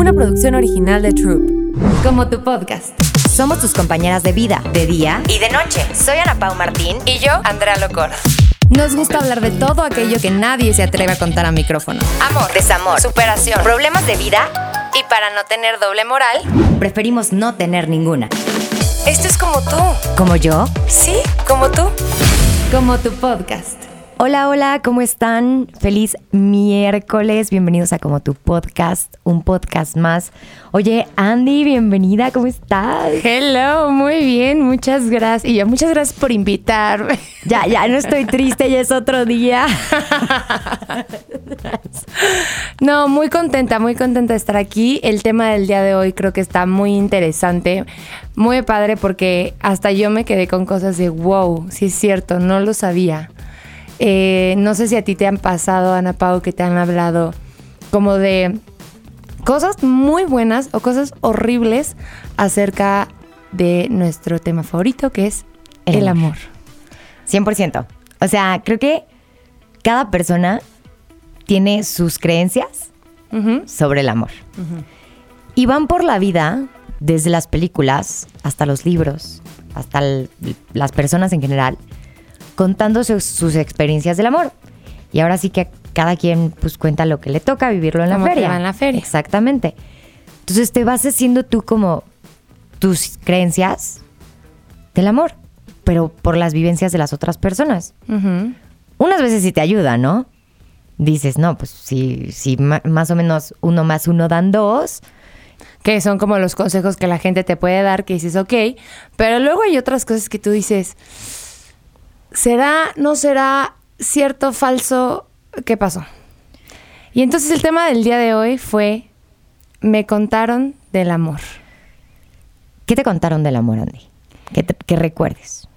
una producción original de Troop. Como tu podcast. Somos tus compañeras de vida, de día y de noche. Soy Ana Pau Martín Y yo, Andrea Locor. Nos gusta hablar de todo aquello que nadie se atreve a contar a micrófono. Amor, desamor, superación, problemas de vida Y para no tener doble moral, preferimos no tener ninguna. esto es como tú. ¿Como yo? Sí, como tú. Como tu podcast. Hola, hola, ¿cómo están? Feliz miércoles, bienvenidos a Como tu podcast, un podcast más. Oye, Andy, bienvenida, ¿cómo estás? Hello, muy bien, muchas gracias. Y yo, muchas gracias por invitarme. Ya, ya no estoy triste, ya es otro día. No, muy contenta, muy contenta de estar aquí. El tema del día de hoy creo que está muy interesante, muy padre porque hasta yo me quedé con cosas de wow, sí es cierto, no lo sabía. Eh, no sé si a ti te han pasado, Ana Pau, que te han hablado como de cosas muy buenas o cosas horribles acerca de nuestro tema favorito, que es El el, amor. amor. 100%. O sea, creo que cada persona tiene sus creencias sobre el amor. Y van por la vida, desde las películas hasta los libros, hasta el- las personas en general, contando sus, sus experiencias del amor. Y ahora sí que cada quien pues cuenta lo que le toca vivirlo en la feria. va en la feria. Exactamente. Entonces te vas haciendo tú como tus creencias del amor, pero por las vivencias de las otras personas unas veces sí te ayuda, ¿no? Dices, no, pues si, si más o menos uno más uno dan dos, que son como los consejos que la gente te puede dar, que dices, ok, pero luego hay otras cosas que tú dices, ¿será, no será cierto, falso? ¿Qué pasó? Y entonces el tema del día de hoy fue, me contaron del amor. ¿qué te contaron del amor, Andy? Que, te- que recuerdes.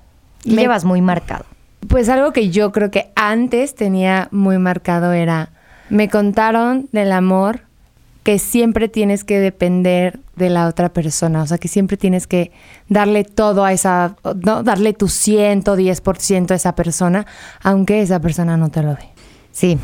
Me- llevas muy marcado. Pues algo que yo creo que antes tenía muy marcado era, me contaron del amor que siempre tienes que depender de la otra persona, o sea, que siempre tienes que darle todo a esa, no, darle tu 110% a esa persona, aunque esa persona no te lo dé. Sí,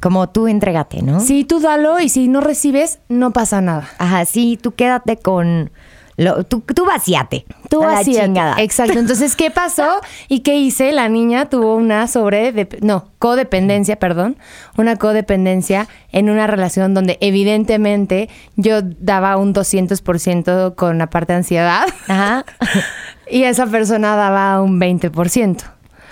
como tú entrégate, ¿no? Sí, tú dalo y si no recibes, no pasa nada. Ajá, sí, tú quédate con... Lo, tú, tú vacíate. Tú chingada. Exacto. Entonces, ¿qué pasó? ¿Y qué hice? La niña tuvo una sobre... no, codependencia, perdón. Una codependencia en una relación donde evidentemente yo daba un 200% con la parte de ansiedad Ajá. y esa persona daba un 20%.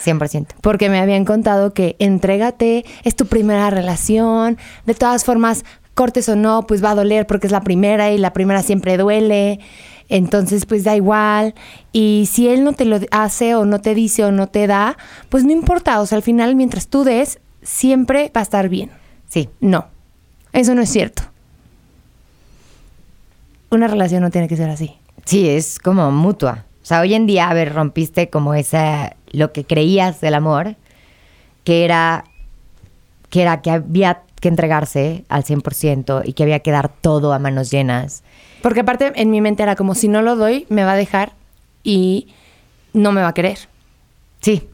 100%. Porque me habían contado que entrégate, es tu primera relación, de todas formas, cortes o no, pues va a doler porque es la primera y la primera siempre duele, entonces pues da igual. Y si él no te lo hace o no te dice o no te da, pues no importa, o sea, al final mientras tú des, siempre va a estar bien. Sí. No, eso no es cierto. Una relación no tiene que ser así. Sí, es como mutua. O sea, hoy en día, a ver, rompiste como esa, lo que creías del amor, que era que, era que había que entregarse al 100% y que había que dar todo a manos llenas. Porque aparte en mi mente era como si no lo doy, me va a dejar y no me va a querer. Sí.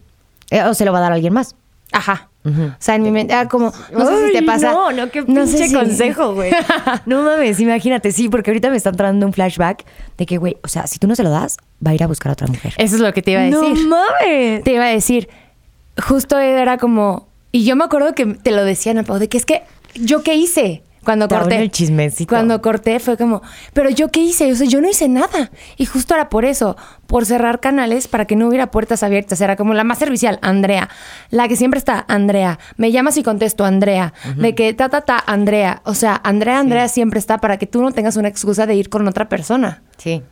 Eh, O se lo va a dar a alguien más. Ajá. Ujú. O sea, en mi mente era como, no sé si te pasa. No, no, qué no sé pinche si- consejo, güey. no mames, imagínate, sí, porque ahorita me está entrando un flashback de que, güey, o sea, si tú no se lo das, va a ir a buscar a otra mujer. Eso es lo que te iba a No decir. mames. te iba a decir, justo era como, y yo me acuerdo que te lo decían de que es que, ¿yo qué hice? Cuando Te corté. el chismecito. Cuando corté fue como, pero yo qué hice? O sea, yo no hice nada. Y justo era por eso, por cerrar canales para que no hubiera puertas abiertas. Era como la más servicial, Andrea. La que siempre está, Andrea. Me llamas y contesto, Andrea. De que ta, ta, ta, Andrea. O sea, Andrea, Andrea siempre está para que tú no tengas una excusa de ir con otra persona Sí.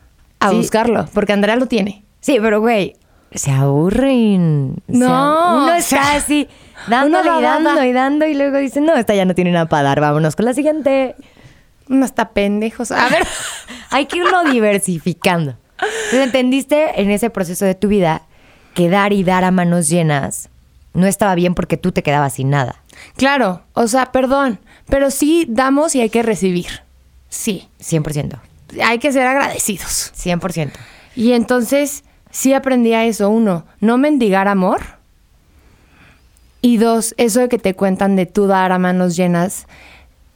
a Sí. buscarlo, porque Andrea lo tiene. Sí, pero güey, se aburren. Se No, abu- uno o está así, uno da, y da, dando da. y dando y luego dice, no, esta ya no tiene nada para dar, vámonos con la siguiente. Uno está pendejos. A ver. Hay que irlo diversificando. Entonces, entendiste en ese proceso de tu vida que dar y dar a manos llenas no estaba bien porque tú te quedabas sin nada. Claro, o sea, perdón, pero sí damos y hay que recibir. Sí, 100%. hay que ser agradecidos. 100%. Y entonces sí aprendí a eso. Uno, no mendigar amor. Y dos, eso de que te cuentan de tú dar a manos llenas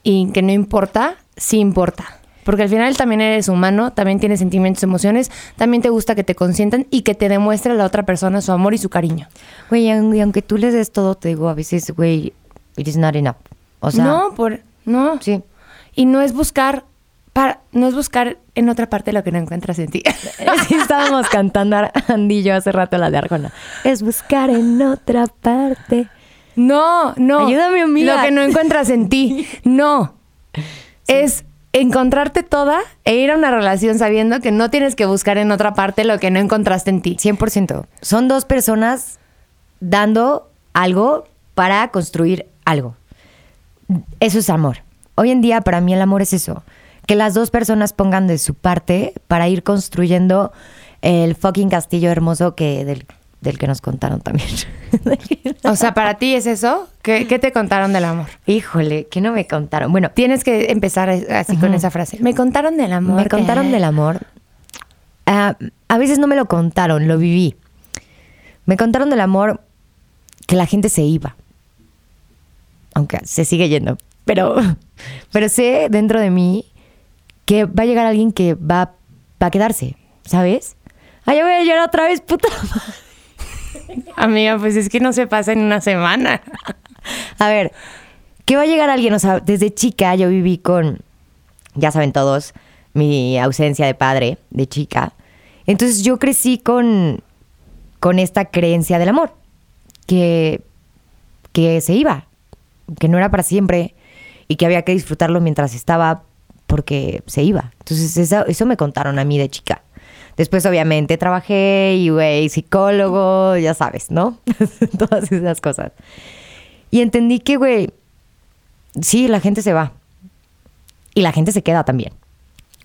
y que no importa, sí importa. Porque al final también eres humano, también tienes sentimientos, emociones, también te gusta que te consientan y que te demuestre a la otra persona su amor y su cariño. Güey, y aunque tú les des todo, te digo, a veces, güey, it is not enough. O sea, no, por, no. Sí. Y no es buscar para, no es buscar en otra parte lo que no encuentras en ti. sí, estábamos cantando Andy y yo hace rato la de Arjona. Es buscar en otra parte. No, no. Ayúdame, amiga. Lo que no encuentras en ti. No. Es encontrarte toda e ir a una relación sabiendo que no tienes que buscar en otra parte lo que no encontraste en ti. 100%. Son dos personas dando algo para construir algo. Eso es amor. Hoy en día para mí el amor es eso. Que las dos personas pongan de su parte para ir construyendo el fucking castillo hermoso que del, del que nos contaron también. o sea, para ti es eso. ¿Qué, ¿Qué, te contaron del amor? Híjole, ¿qué no me contaron? Bueno, tienes que empezar así con esa frase. Me contaron del amor. Me contaron del amor. Ah, a veces no me lo contaron, lo viví. Me contaron del amor que la gente se iba. Aunque se sigue yendo. Pero, pero sé dentro de mí que va a llegar alguien que va, va a quedarse, ¿sabes? Ay, yo voy a llorar otra vez, puta Amiga, pues es que no se pasa en una semana. A ver, que va a llegar alguien, o sea, desde chica yo viví con, ya saben todos, mi ausencia de padre, de chica. Entonces yo crecí con, con esta creencia del amor, que, que se iba, que no era para siempre y que había que disfrutarlo mientras estaba porque se iba. Entonces eso, me contaron a mí de chica. Después, obviamente, trabajé y, güey, psicólogo, ya sabes, ¿no? Todas esas cosas. Y entendí que, güey, sí, la gente se va. Y la gente se queda también.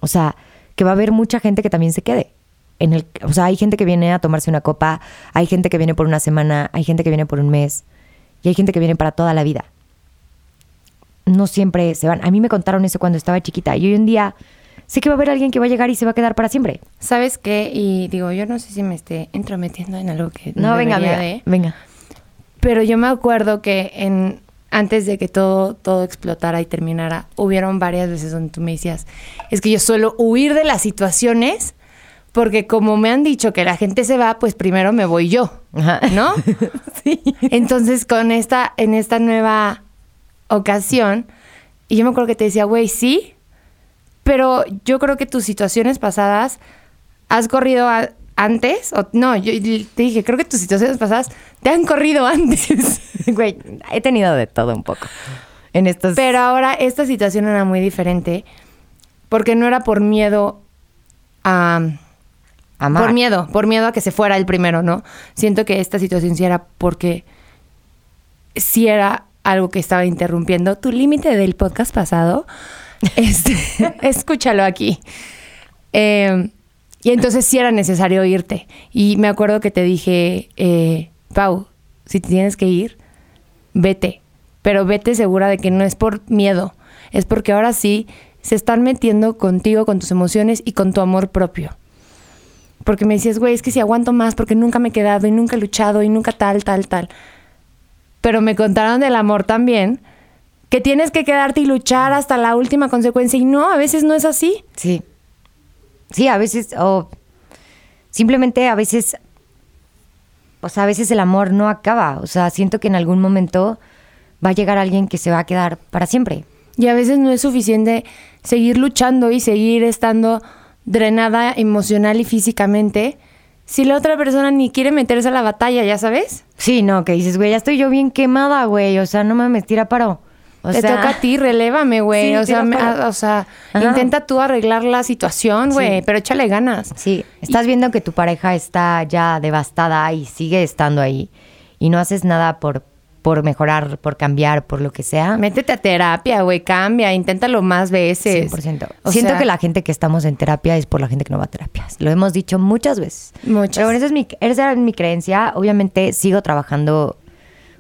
O sea, que va a haber mucha gente que también se quede. En el, o sea, hay gente que viene a tomarse una copa, hay gente que viene por una semana, hay gente que viene por un mes y hay gente que viene para toda la vida. No siempre se van. A mí me contaron eso cuando estaba chiquita y hoy en día sé que va a haber alguien que va a llegar y se va a quedar para siempre. ¿Sabes qué? Y digo, yo no sé si me esté entrometiendo en algo que no, venga, venga, venga. Pero yo me acuerdo que en antes de que todo todo explotara y terminara, hubieron varias veces donde tú me decías, es que yo suelo huir de las situaciones porque como me han dicho que la gente se va, pues primero me voy yo, ¿no? sí. Entonces, con esta en esta nueva ocasión, y yo me acuerdo que te decía, güey, sí, pero yo creo que tus situaciones pasadas has corrido antes, o no, yo te dije, creo que tus situaciones pasadas te han corrido antes. Güey, he tenido de todo un poco. En estos... Pero ahora esta situación era muy diferente porque no era por miedo a... Amar. Por miedo, por miedo a que se fuera el primero, ¿no? Siento que esta situación sí era porque sí era algo que estaba interrumpiendo tu límite del podcast pasado este, escúchalo aquí. Eh, y entonces sí era necesario irte. Y me acuerdo que te dije, eh, Pau, si tienes que ir, vete. Pero vete segura de que no es por miedo, es porque ahora sí se están metiendo contigo, con tus emociones y con tu amor propio. Porque me decías, güey, es que si aguanto más porque nunca me he quedado y nunca he luchado y nunca tal, tal, tal. Pero me contaron del amor también que tienes que quedarte y luchar hasta la última consecuencia. Y no, a veces no es así. Sí. Sí, a veces, o simplemente a veces, o sea, a veces el amor no acaba. O sea, siento que en algún momento va a llegar alguien que se va a quedar para siempre. Y a veces no es suficiente seguir luchando y seguir estando drenada emocional y físicamente si la otra persona ni quiere meterse a la batalla, ¿ya sabes? Sí, no, que dices, güey, ya estoy yo bien quemada, güey. O sea, no me tira paro. Te toca a ti, relévame, güey. o, sea, o, sea, intenta tú arreglar la situación, güey, pero échale ganas. Sí, estás viendo que tu pareja está ya devastada y sigue estando ahí y no haces nada por, por mejorar, por cambiar, por lo que sea. Métete a terapia, güey, cambia, inténtalo más veces. 100%. Siento que la gente que estamos en terapia es por la gente que no va a terapias. Lo hemos dicho muchas veces. Muchas. Pero bueno, esa es mi, esa es mi creencia. Obviamente sigo trabajando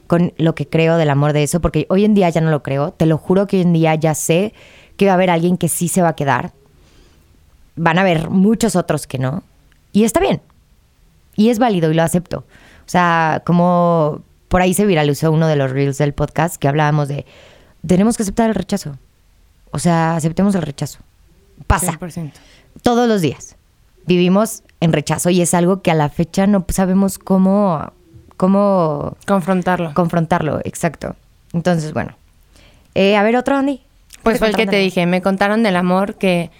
con lo que creo del amor de eso, porque hoy en día ya no lo creo. Te lo juro que hoy en día ya sé que va a haber alguien que sí se va a quedar. Van a haber muchos otros que no. Y está bien. Y es válido y lo acepto. O sea, como por ahí se viralizó uno de los reels del podcast que hablábamos de tenemos que aceptar el rechazo. O sea, aceptemos el rechazo. Pasa. 100%. Todos los días. Vivimos en rechazo y es algo que a la fecha no sabemos cómo, cómo Confrontarlo. confrontarlo. Exacto. Entonces, bueno. Eh, a ver, otro, Andy. Pues fue el que te dije, me contaron del amor que,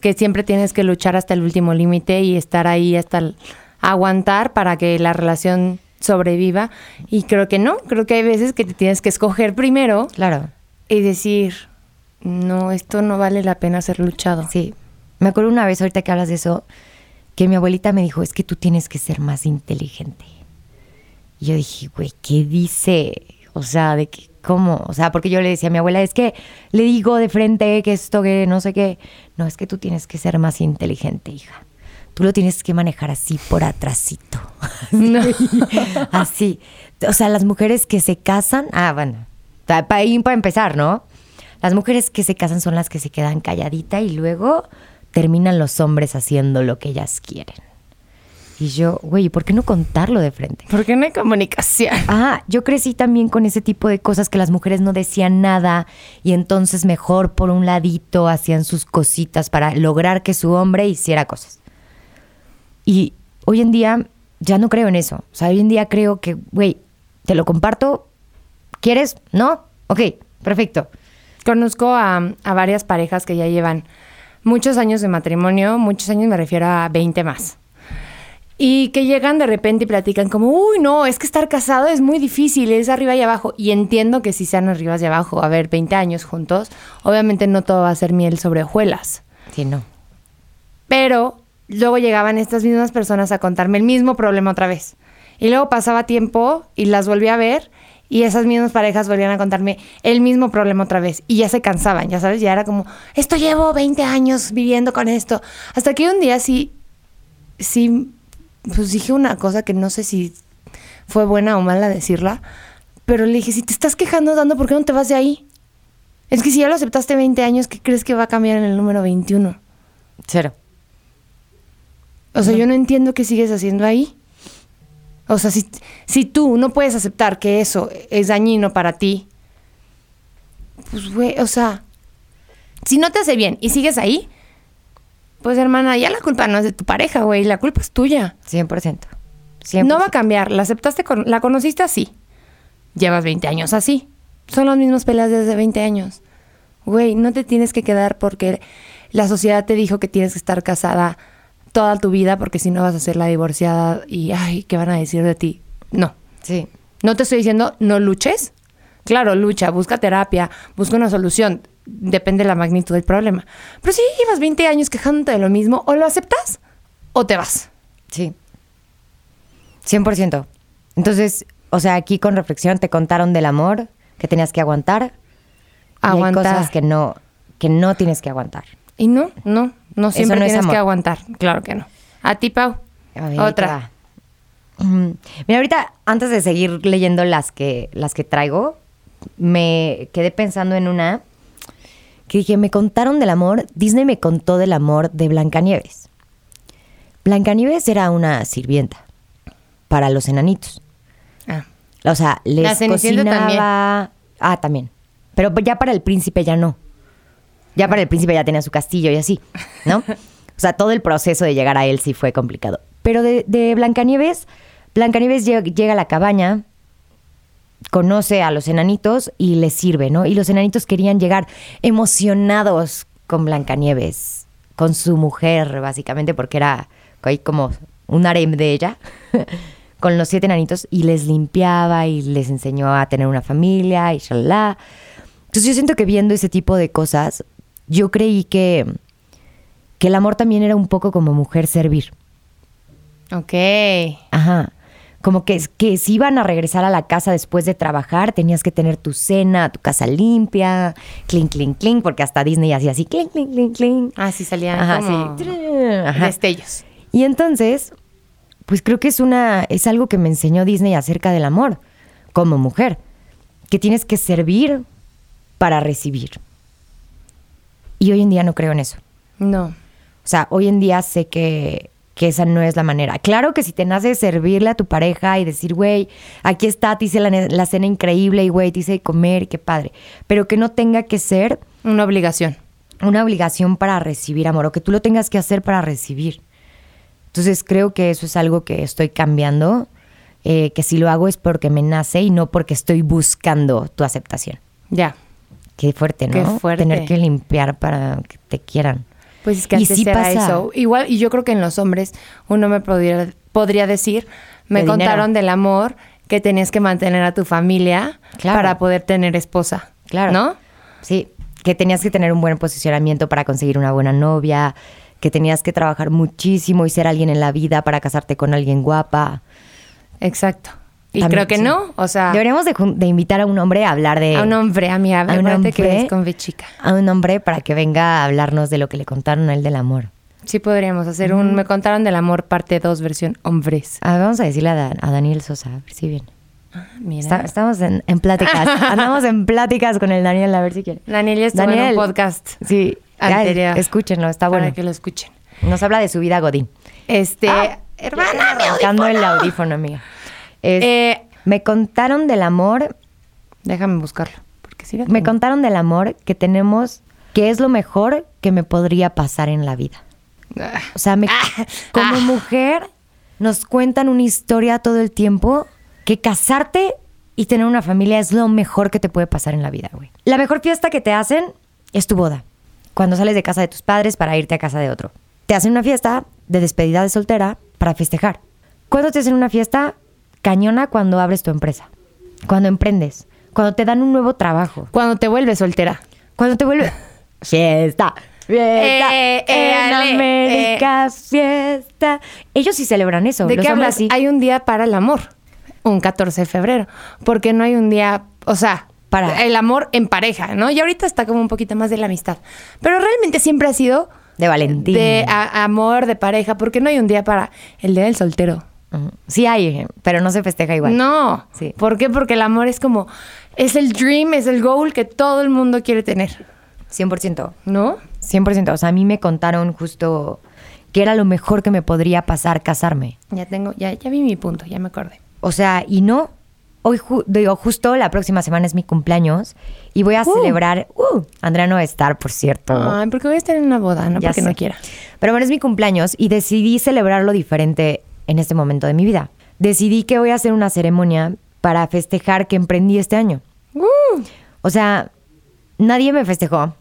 que siempre tienes que luchar hasta el último límite y estar ahí hasta el- aguantar para que la relación sobreviva. Y creo que no, creo que hay veces que te tienes que escoger primero Claro. y decir, no, esto no vale la pena ser luchado. Sí. Me acuerdo una vez, ahorita que hablas de eso, que mi abuelita me dijo, es que tú tienes que ser más inteligente. Y yo dije, güey, ¿qué dice? O sea, de que, ¿cómo? O sea, porque yo le decía a mi abuela, es que le digo de frente que esto, que no sé qué. No, es que tú tienes que ser más inteligente, hija. Tú lo tienes que manejar así por atrasito. No. Así. O sea, las mujeres que se casan, ah, bueno, para, para empezar, ¿no? Las mujeres que se casan son las que se quedan calladita y luego terminan los hombres haciendo lo que ellas quieren. Y yo, güey, ¿por qué no contarlo de frente? ¿Por qué no hay comunicación? Ah, yo crecí también con ese tipo de cosas que las mujeres no decían nada y entonces mejor por un ladito hacían sus cositas para lograr que su hombre hiciera cosas. Y hoy en día ya no creo en eso. O sea, hoy en día creo que, güey, te lo comparto. ¿Quieres? ¿No? Ok, perfecto. Conozco a, a varias parejas que ya llevan muchos años de matrimonio, muchos años me refiero a 20 más. Y que llegan de repente y platican como, uy, no, es que estar casado es muy difícil, es arriba y abajo. Y entiendo que si sean arriba y abajo, a ver, 20 años juntos, obviamente no todo va a ser miel sobre hojuelas. Sí, no. Pero luego llegaban estas mismas personas a contarme el mismo problema otra vez. Y luego pasaba tiempo y las volví a ver y esas mismas parejas volvían a contarme el mismo problema otra vez. Y ya se cansaban, ya sabes, ya era como, esto llevo 20 años viviendo con esto. Hasta que un día sí, sí, pues dije una cosa que no sé si fue buena o mala decirla, pero le dije, si te estás quejando dando, ¿por qué no te vas de ahí? Es que si ya lo aceptaste 20 años, ¿qué crees que va a cambiar en el número 21? Cero. O sea, yo no entiendo qué sigues haciendo ahí. O sea, si, si tú no puedes aceptar que eso es dañino para ti, pues, güey, o sea, si no te hace bien y sigues ahí, pues, hermana, ya la culpa no es de tu pareja, güey, la culpa es tuya. 100%. 100%. No va a cambiar, la aceptaste, con, la conociste así. Llevas 20 años así. Son las mismas peleas desde 20 años. Güey, no te tienes que quedar porque la sociedad te dijo que tienes que estar casada toda tu vida porque si no vas a ser la divorciada y, ay, ¿qué van a decir de ti? No. Sí. No te estoy diciendo no luches. Claro, lucha, busca terapia, busca una solución. Depende de la magnitud del problema. Pero si llevas 20 años quejándote de lo mismo, o lo aceptas o te vas. Sí. 100%. Entonces, o sea, aquí con reflexión te contaron del amor que tenías que aguantar. Y hay Aguantar. cosas que no, que no tienes que aguantar. Y no, no, no siempre no es tienes amor. que aguantar. Claro que no. A ti, Pau. A ver, Otra. Mm, Mira, ahorita, antes de seguir leyendo las que, las que traigo, me quedé pensando en una que dije, me contaron del amor, Disney me contó del amor de Blancanieves. Blancanieves era una sirvienta para los enanitos. Ah. O sea, les La cocinaba... Ah, también. Pero ya para el príncipe ya no. Ya para el príncipe ya tenía su castillo y así, ¿no? O sea, todo el proceso de llegar a él sí fue complicado. Pero de, Blancanieves, Blancanieves llega, a la cabaña, conoce a los enanitos y les sirve, ¿no? Y los enanitos querían llegar emocionados con Blancanieves, con su mujer, básicamente, porque era como un harem de ella, con los siete enanitos, y les limpiaba y les enseñó a tener una familia y shalala. Entonces yo siento que viendo ese tipo de cosas, yo creí que, que el amor también era un poco como mujer servir. Ok. Ajá. Como que, que si iban a regresar a la casa después de trabajar, tenías que tener tu cena, tu casa limpia, clink, clink, clink, porque hasta Disney hacía así, clink, clink, clink, clink. Ah, sí salían Ajá, como sí. Ajá. destellos. Y entonces, pues creo que es una, es algo que me enseñó Disney acerca del amor, como mujer, que tienes que servir para recibir. Y hoy en día no creo en eso. No. O sea, hoy en día sé que, que esa no es la manera. Claro que si te nace servirle a tu pareja y decir, güey, aquí está, te hice la, la cena increíble y güey, te hice comer, qué padre. Pero que no tenga que ser Una obligación. una obligación para recibir amor o que tú lo tengas que hacer para recibir. Entonces creo que eso es algo que estoy cambiando, eh, que si lo hago es porque me nace y no porque estoy buscando tu aceptación. Ya. Qué fuerte, ¿no? Qué fuerte. Tener que limpiar para que te quieran. Pues es que Y antes sí era pasa. eso. Igual, y yo creo que en los hombres uno me podría, podría decir, me De contaron dinero. del amor que tenías que mantener a tu familia Claro. para poder tener esposa. Claro. ¿No? Sí, que tenías que tener un buen posicionamiento para conseguir una buena novia, que tenías que trabajar muchísimo y ser alguien en la vida para casarte con alguien guapa. Exacto. Y También, creo que sí. no. O sea, Deberíamos de, invitar a un hombre a hablar de... a un hombre, a mi a un acuérdate que hombre- es con chica. a un hombre para que venga a hablarnos de lo que le contaron a él del amor. Sí podríamos hacer un Me contaron del amor parte 2 versión hombres. A ver, vamos a decirle a, Dan- a Daniel Sosa, a ver si viene. Mira. Está- estamos en, en pláticas, andamos en pláticas con el Daniel, a ver si quiere. Daniel ya estuvo en Daniel. un podcast Sí, ya, anterior. escúchenlo, está para bueno. que lo escuchen. Nos habla de su vida Godín. Este, Ah, hermana, el audífono, amiga. Es- Eh, me contaron del amor, déjame buscarlo, porque sí me contaron del amor que tenemos, que es lo mejor que me podría pasar en la vida. Ah, O sea, me- como ah. mujer nos cuentan una historia todo el tiempo que casarte y tener una familia es lo mejor que te puede pasar en la vida, güey. La mejor fiesta que te hacen es tu boda. Cuando sales de casa de tus padres para irte a casa de otro. Te hacen una fiesta de despedida de soltera para festejar. ¿Cuándo te hacen una fiesta cañona cuando abres tu empresa? Cuando emprendes. Cuando te dan un nuevo trabajo. Cuando te vuelves soltera. Cuando te vuelve fiesta, fiesta Eh, eh, en ale, América, fiesta. Ellos sí celebran eso. ¿De qué hablas? Hay un día para el amor, un 14 de febrero, porque no hay un día, o sea, Para- el amor en pareja, ¿no? Y ahorita está como un poquito más de la amistad, pero realmente siempre ha sido de Valentín. de a- amor, de pareja, porque no hay un día para el día del soltero. Sí hay, eh, pero no se festeja igual. No. Sí. ¿Por qué? Porque el amor es como, es el dream, es el goal que todo el mundo quiere tener, 100%. ¿no? 100%. O sea, a mí me contaron justo que era lo mejor que me podría pasar casarme. Ya tengo, ya, ya vi mi punto, ya me acordé. O sea, y no. Hoy, ju- digo, justo la próxima semana es mi cumpleaños y voy a Uh. celebrar. Uh, Andrea no va a estar, por cierto. Ay, porque voy a estar en una boda, no Ya porque sé. no quiera. Pero bueno, es mi cumpleaños y decidí celebrarlo diferente en este momento de mi vida. Decidí que voy a hacer una ceremonia para festejar que emprendí este año. Uh, O sea, nadie me festejó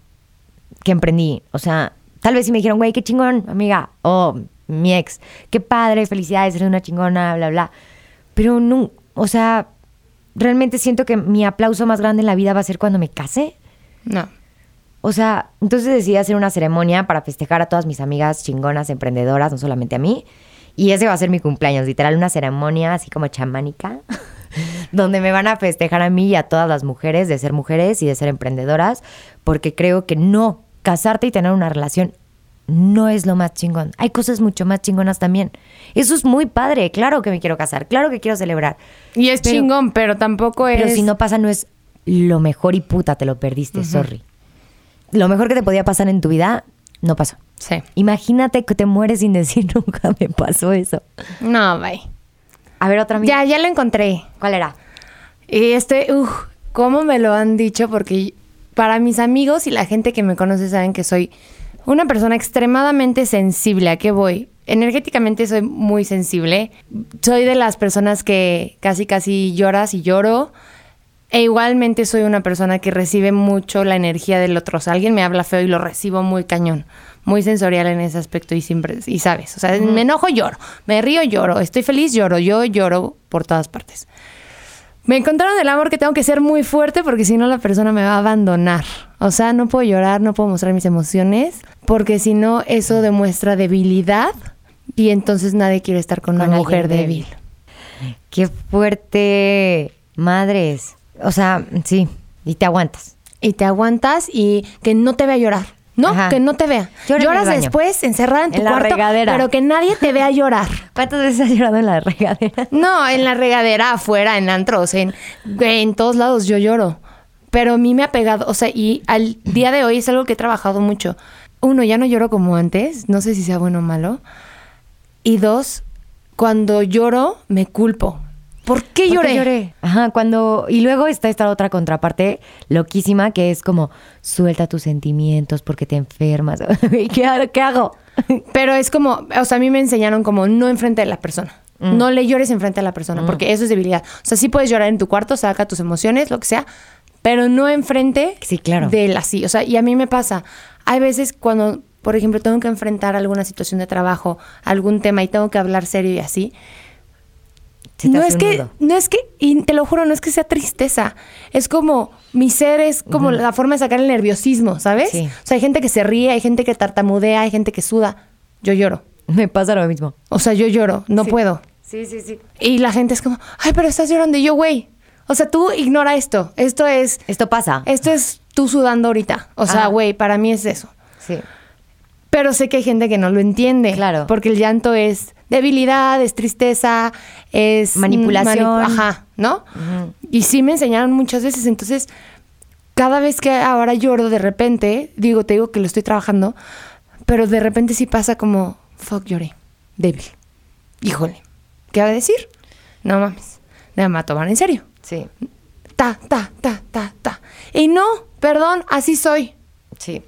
que emprendí. O sea, tal vez si me dijeron, güey, qué chingón, amiga. O mi ex, qué padre, felicidades, eres una chingona, bla, bla. Pero no, o sea, realmente siento que mi aplauso más grande en la vida va a ser cuando me case. no. O sea, entonces decidí hacer una ceremonia para festejar a todas mis amigas chingonas, emprendedoras, no solamente a mí. Y ese va a ser mi cumpleaños, literal, una ceremonia así como chamánica, donde me van a festejar a mí y a todas las mujeres de ser mujeres y de ser emprendedoras, porque creo que no, casarte y tener una relación no es lo más chingón. Hay cosas mucho más chingonas también. Eso es muy padre, claro que me quiero casar, claro que quiero celebrar. Y es Pero- chingón, pero tampoco es. Pero si no pasa, no es lo mejor y puta, te lo perdiste, sorry. Lo mejor que te podía pasar en tu vida, no pasó. Sí. Imagínate que te mueres sin decir nunca me pasó eso. No, bye. A ver, otra amiga. Ya, ya lo encontré. ¿Cuál era? Y este, uff, ¿cómo me lo han dicho? Porque para mis amigos y la gente que me conoce saben que soy una persona extremadamente sensible. ¿A qué voy? Energéticamente soy muy sensible. Soy de las personas que casi, casi lloras y lloro. E igualmente soy una persona que recibe mucho la energía del otro. O sea, alguien me habla feo y lo recibo muy cañón. Muy sensorial en ese aspecto y siempre, y sabes, o sea, me enojo, lloro. Me río, lloro. Estoy feliz, lloro. Yo lloro por todas partes. Me encontraron el amor que tengo que ser muy fuerte porque si no la persona me va a abandonar. O sea, no puedo llorar, no puedo mostrar mis emociones porque si no eso demuestra debilidad y entonces nadie quiere estar con, Con una mujer débil. débil. Qué fuerte. Madres. O sea, sí. Y te aguantas. Y te aguantas y que no te vea llorar. No, Ajá. que no te vea. Llora Lloras después encerrada en tu En la cuarto, regadera. pero que nadie te vea llorar. ¿Cuántas veces has llorado en la regadera? No, en la regadera, afuera, en antros, en, en todos lados yo lloro. Pero a mí me ha pegado, o sea, y al día de hoy es algo que he trabajado mucho. Uno, ya no lloro como antes, no sé si sea bueno o malo. Y dos, cuando lloro, me culpo. ¿Por qué lloré? Ajá, cuando. Y luego está esta otra contraparte loquísima que es como suelta tus sentimientos porque te enfermas. ¿Qué, ¿Qué hago? Pero es como, o sea, a mí me enseñaron como no enfrente de la persona. Mm. No le llores enfrente de la persona, mm. porque eso es debilidad. O sea, sí puedes llorar en tu cuarto, saca tus emociones, lo que sea, pero no enfrente sí, claro. de él así. O sea, y a mí me pasa, hay veces cuando, por ejemplo, tengo que enfrentar alguna situación de trabajo, algún tema y tengo que hablar serio y así. No es que, no es que, y te lo juro, no es que sea tristeza. Es como, mi ser es como la forma de sacar el nerviosismo, ¿sabes? O sea, hay gente que se ríe, hay gente que tartamudea, hay gente que suda. Yo lloro. Me pasa lo mismo. O sea, yo lloro, no puedo. Sí, sí, sí. Y la gente es como, ay, pero estás llorando. Y yo, güey. O sea, tú ignora esto. Esto es. Esto pasa. Esto es tú sudando ahorita. O sea, güey, para mí es eso. Sí. Pero sé que hay gente que no lo entiende. Claro. Porque el llanto es debilidad, es tristeza, es manipulación. ajá, ¿no? Y sí me enseñaron muchas veces. Entonces, cada vez que ahora lloro de repente, digo, te digo que lo estoy trabajando, pero de repente sí pasa como, fuck, lloré. Débil. Híjole. ¿Qué va a decir? No mames. Me va a tomar en serio. Sí. Ta, ta, ta, ta, ta. Y no, perdón, así soy. Sí.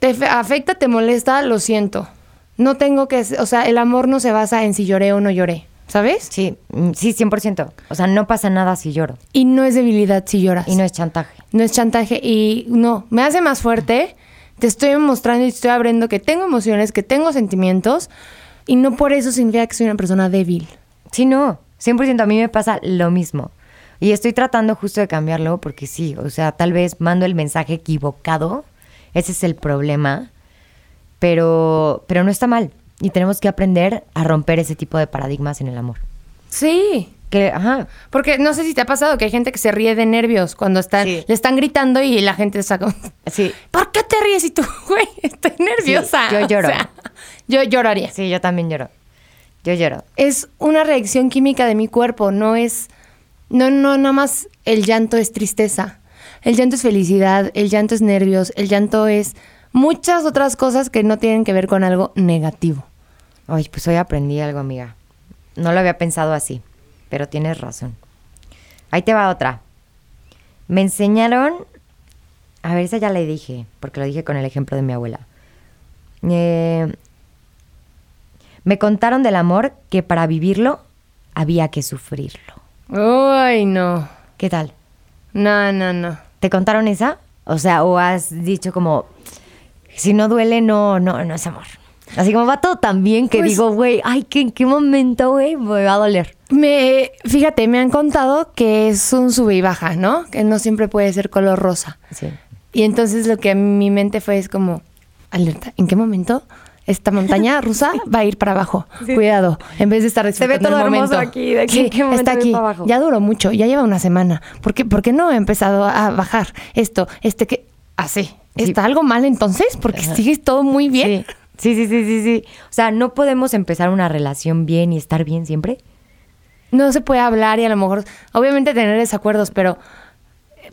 Te afecta, te molesta, lo siento. No tengo que, o sea, el amor no se basa en si lloré o no lloré, ¿sabes? Sí, mm, sí, 100%. O sea, no pasa nada si lloro. Y no es debilidad si lloras. Y no es chantaje. No es chantaje y no, me hace más fuerte. Te estoy mostrando y estoy abriendo que tengo emociones, que tengo sentimientos y no por eso significa que soy una persona débil. Sí, no, 100% a mí me pasa lo mismo. Y estoy tratando justo de cambiarlo porque sí, o sea, tal vez mando el mensaje equivocado, ese es el problema, pero, pero no está mal. Y tenemos que aprender a romper ese tipo de paradigmas en el amor. Sí. Que, ajá. Porque no sé si te ha pasado que hay gente que se ríe de nervios cuando están, le están gritando y la gente está como, sí. ¿por qué te ríes? Y tú, güey, estoy nerviosa. yo lloro. yo lloraría. Sí, yo también lloro. Yo lloro. Es una reacción química de mi cuerpo, no es. No, no, nada más el llanto es tristeza. El llanto es felicidad, el llanto es nervios, el llanto es muchas otras cosas que no tienen que ver con algo negativo. Ay, pues hoy aprendí algo, amiga. No lo había pensado así, pero tienes razón. Ahí te va otra. Me enseñaron. A ver, esa ya le dije, porque lo dije con el ejemplo de mi abuela. Eh, me contaron del amor que para vivirlo había que sufrirlo. Ay, no. ¿Qué tal? No, no, no. ¿Te contaron esa? O sea, o has dicho como, si no duele, no, no, no es amor. Así como va todo tan bien que pues digo, güey, ay, ¿qué, ¿en qué momento, güey, me va a doler? Me, fíjate, me han contado que es un sube y baja, ¿no? Que no siempre puede ser color rosa. Sí. Y entonces lo que a mi mente fue es como, alerta, ¿en qué momento esta montaña rusa va a ir para abajo. Cuidado, en vez de estar Se ve todo hermoso aquí, de aquí, está aquí. Ya duró mucho, ya lleva una semana. ¿Por qué, ¿Por qué no he empezado a bajar esto, este que así? ¿Está algo mal entonces? Porque sigue todo muy bien. Sí. sí, sí, sí, sí, O sea, no podemos empezar una relación bien y estar bien siempre. No se puede hablar y a lo mejor, obviamente tener desacuerdos, pero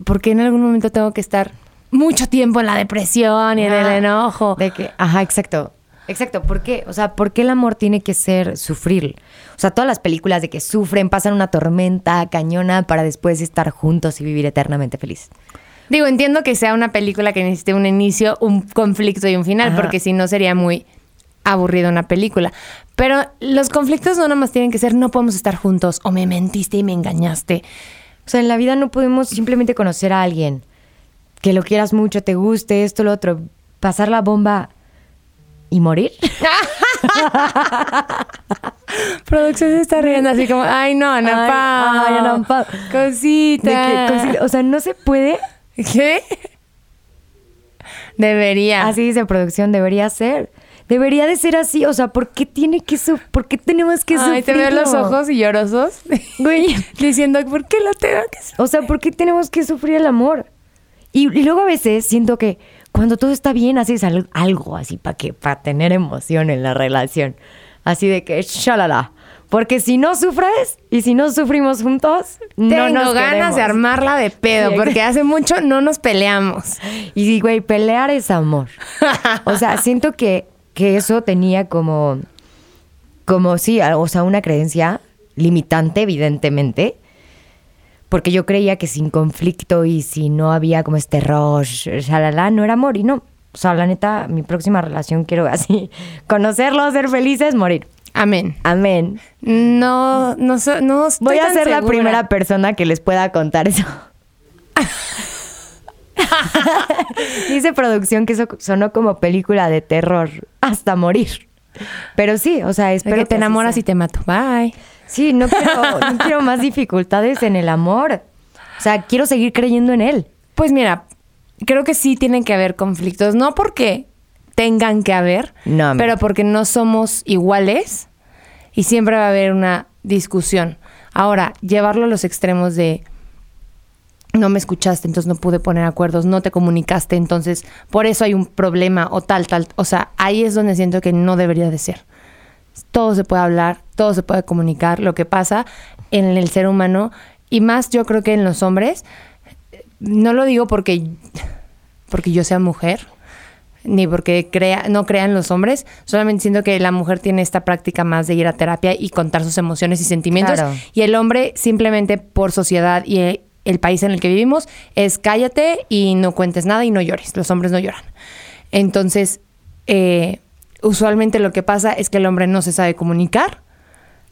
¿por qué en algún momento tengo que estar mucho tiempo en la depresión y en el enojo? De que, ajá, exacto. Exacto, ¿por qué? O sea, ¿por qué el amor tiene que ser sufrir? O sea, todas las películas de que sufren, pasan una tormenta cañona para después estar juntos y vivir eternamente feliz. Digo, entiendo que sea una película que necesite un inicio, un conflicto y un final, porque si no sería muy aburrido una película. Pero los conflictos no nada más tienen que ser no podemos estar juntos o me mentiste y me engañaste. O sea, en la vida no podemos simplemente conocer a alguien que lo quieras mucho, te guste, esto, lo otro, pasar la bomba y morir. Producción se está riendo así como, ay no, Ana ay, Ana Cosita. O sea, no se puede. ¿Qué? Debería. Así dice producción, debería ser. Debería de ser así, o sea, ¿por qué tiene que su ¿Por qué tenemos que Ay, te veo los ojos y llorosos. Güey, diciendo, ¿por qué lo tengo que O sea, ¿por qué tenemos que sufrir el amor? y luego a veces siento que cuando todo está bien, haces algo así para que para tener emoción en la relación. Así de que shalala. Porque si no sufres y si no sufrimos juntos, no nos ganas de armarla de pedo, porque hace mucho no nos peleamos. Y güey, pelear es amor. O sea, siento que, que eso tenía como, como sí, o sea, una creencia limitante, evidentemente, porque yo creía que sin conflicto y si no había como este rush, shalala, no era amor y no. O sea, la neta, mi próxima relación quiero así, conocerlo, ser felices, morir. Amén. Amén. No, no, so- no estoy Voy a tan ser la primera persona que les pueda contar eso. Dice producción que eso sonó como película de terror hasta morir. Pero sí, o sea, espero que te enamoras y te mato. Bye. Sí, no quiero, no quiero más dificultades en el amor. O sea, quiero seguir creyendo en él. Pues mira, creo que sí tienen que haber conflictos, no porque tengan que haber, No, pero porque no somos iguales y siempre va a haber una discusión. Ahora, llevarlo a los extremos de no me escuchaste, entonces no pude poner acuerdos, no te comunicaste, entonces por eso hay un problema o tal, tal. O sea, ahí es donde siento que no debería de ser. Todo se puede hablar, todo se puede comunicar. Lo que pasa en el ser humano, y más yo creo que en los hombres, no lo digo porque, porque yo sea mujer, ni porque crea, no crean los hombres, solamente siento que la mujer tiene esta práctica más de ir a terapia y contar sus emociones y sentimientos, Claro. y el hombre simplemente por sociedad y el país en el que vivimos es cállate y no cuentes nada y no llores, los hombres no lloran. Entonces, eh, usualmente lo que pasa es que el hombre no se sabe comunicar,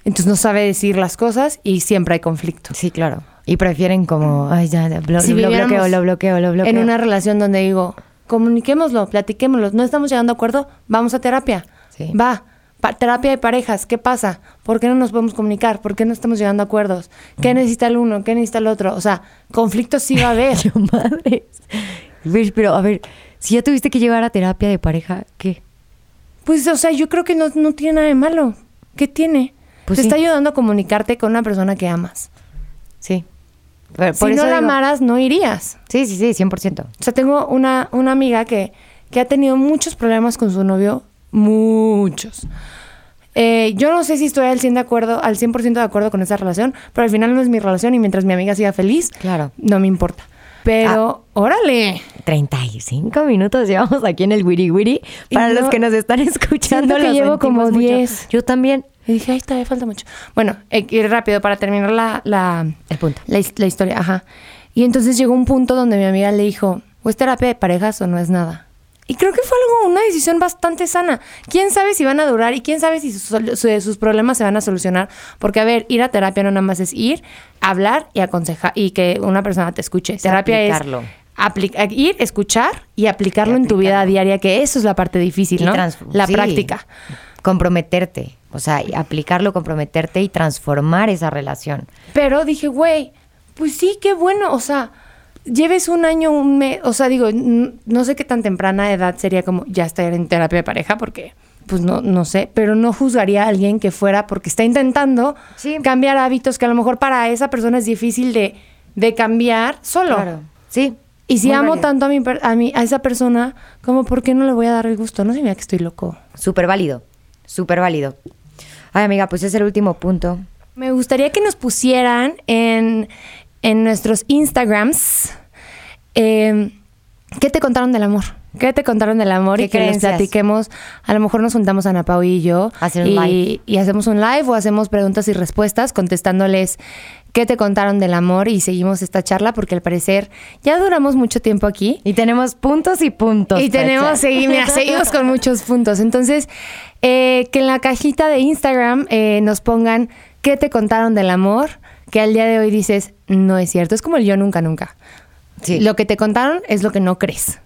entonces no sabe decir las cosas y siempre hay conflicto. Sí, claro. Y prefieren como, ay, ya, Si lo bloqueo, lo bloqueo, lo bloqueo. En una relación donde digo, comuniquémoslo, platiquémoslo, no estamos llegando a acuerdo, vamos a terapia. Sí. Va, pa- terapia de parejas, ¿qué pasa? ¿Por qué no nos podemos comunicar? ¿Por qué no estamos llegando a acuerdos? ¿Qué necesita el uno? ¿Qué necesita el otro? O sea, conflictos sí va a haber. Yo, madres. Ves, Pero, a ver, si ya tuviste que llevar a terapia de pareja, ¿qué? Pues, o sea, yo creo que no, no tiene nada de malo. ¿Qué tiene? Pues Te sí. está ayudando a comunicarte con una persona que amas. Sí. Pero Si no la digo- amaras, no irías. Sí, sí, sí, 100%. O sea, tengo una, una amiga que, que ha tenido muchos problemas con su novio, muchos. Eh, yo no sé si estoy al 100 de acuerdo, al 100% de acuerdo con esa relación, pero al final no es mi relación y mientras mi amiga siga feliz, Claro. no me importa. Pero, órale. 35 minutos llevamos aquí en el Wiri Wiri. Para no- los que nos están escuchando, que llevo como sentimos mucho. 10. Yo también. Y dije, ay, todavía falta mucho. Bueno, eh, rápido, para terminar la, la, El punto. la, his- la historia, ajá. Y entonces llegó un punto donde mi amiga le dijo, ¿o es terapia de parejas o no es nada? Y creo que fue algo, una decisión bastante sana. ¿Quién sabe si van a durar y quién sabe si sus, sol- su- sus problemas se van a solucionar? Porque, a ver, ir a terapia no nada más es ir, hablar y aconsejar y que una persona te escuche. terapia aplicarlo. es ir, escuchar y aplicarlo Y en tu vida diaria, que eso es la parte difícil, Y ¿no? La sí. práctica. Comprometerte. O sea, aplicarlo, comprometerte y transformar esa relación. Pero dije, güey, pues sí, qué bueno. O sea, lleves un año, un mes. O sea, digo, no sé qué tan temprana edad sería como ya estar en terapia de pareja, porque, pues no, no sé. Pero no juzgaría a alguien que fuera porque está intentando Sí. cambiar hábitos que a lo mejor para esa persona es difícil de, de cambiar solo. Sí. Y si Muy amo válido. tanto a, mi, a, mi, a esa persona, como por qué no le voy a dar el gusto? No se vea que estoy loco. Súper válido. Súper válido. Ay, amiga, pues es el último punto. Me gustaría que nos pusieran en, en nuestros Instagrams eh, qué te contaron del amor. ¿Qué te contaron del amor? ¿Qué Y que les creencias? platiquemos. A lo mejor nos juntamos Ana Pau y yo. Hacer un y, live. y hacemos un live o hacemos preguntas y respuestas contestándoles qué te contaron del amor y seguimos esta charla porque al parecer ya duramos mucho tiempo aquí. Y tenemos puntos y puntos. Y tenemos, segui- mira, seguimos con muchos puntos. Entonces, eh, que en la cajita de Instagram eh, nos pongan qué te contaron del amor, que al día de hoy dices, no es cierto. Es como el yo nunca, nunca. Sí. Lo que te contaron es lo que no crees.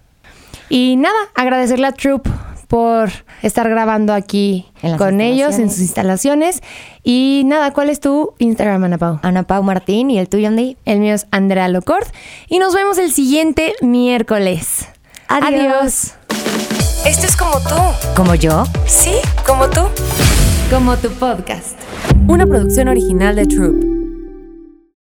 Y nada, agradecerle a Troop por estar grabando aquí con ellos en sus instalaciones. Y nada, ¿cuál es tu Instagram, Ana Pau? Ana Pau Martín y el tuyo, Andy. El mío es Andrea Locort. Y nos vemos el siguiente miércoles. Adiós. Esto es como tú. Como yo. Sí, como tú. Como tu podcast. Una producción original de Troop.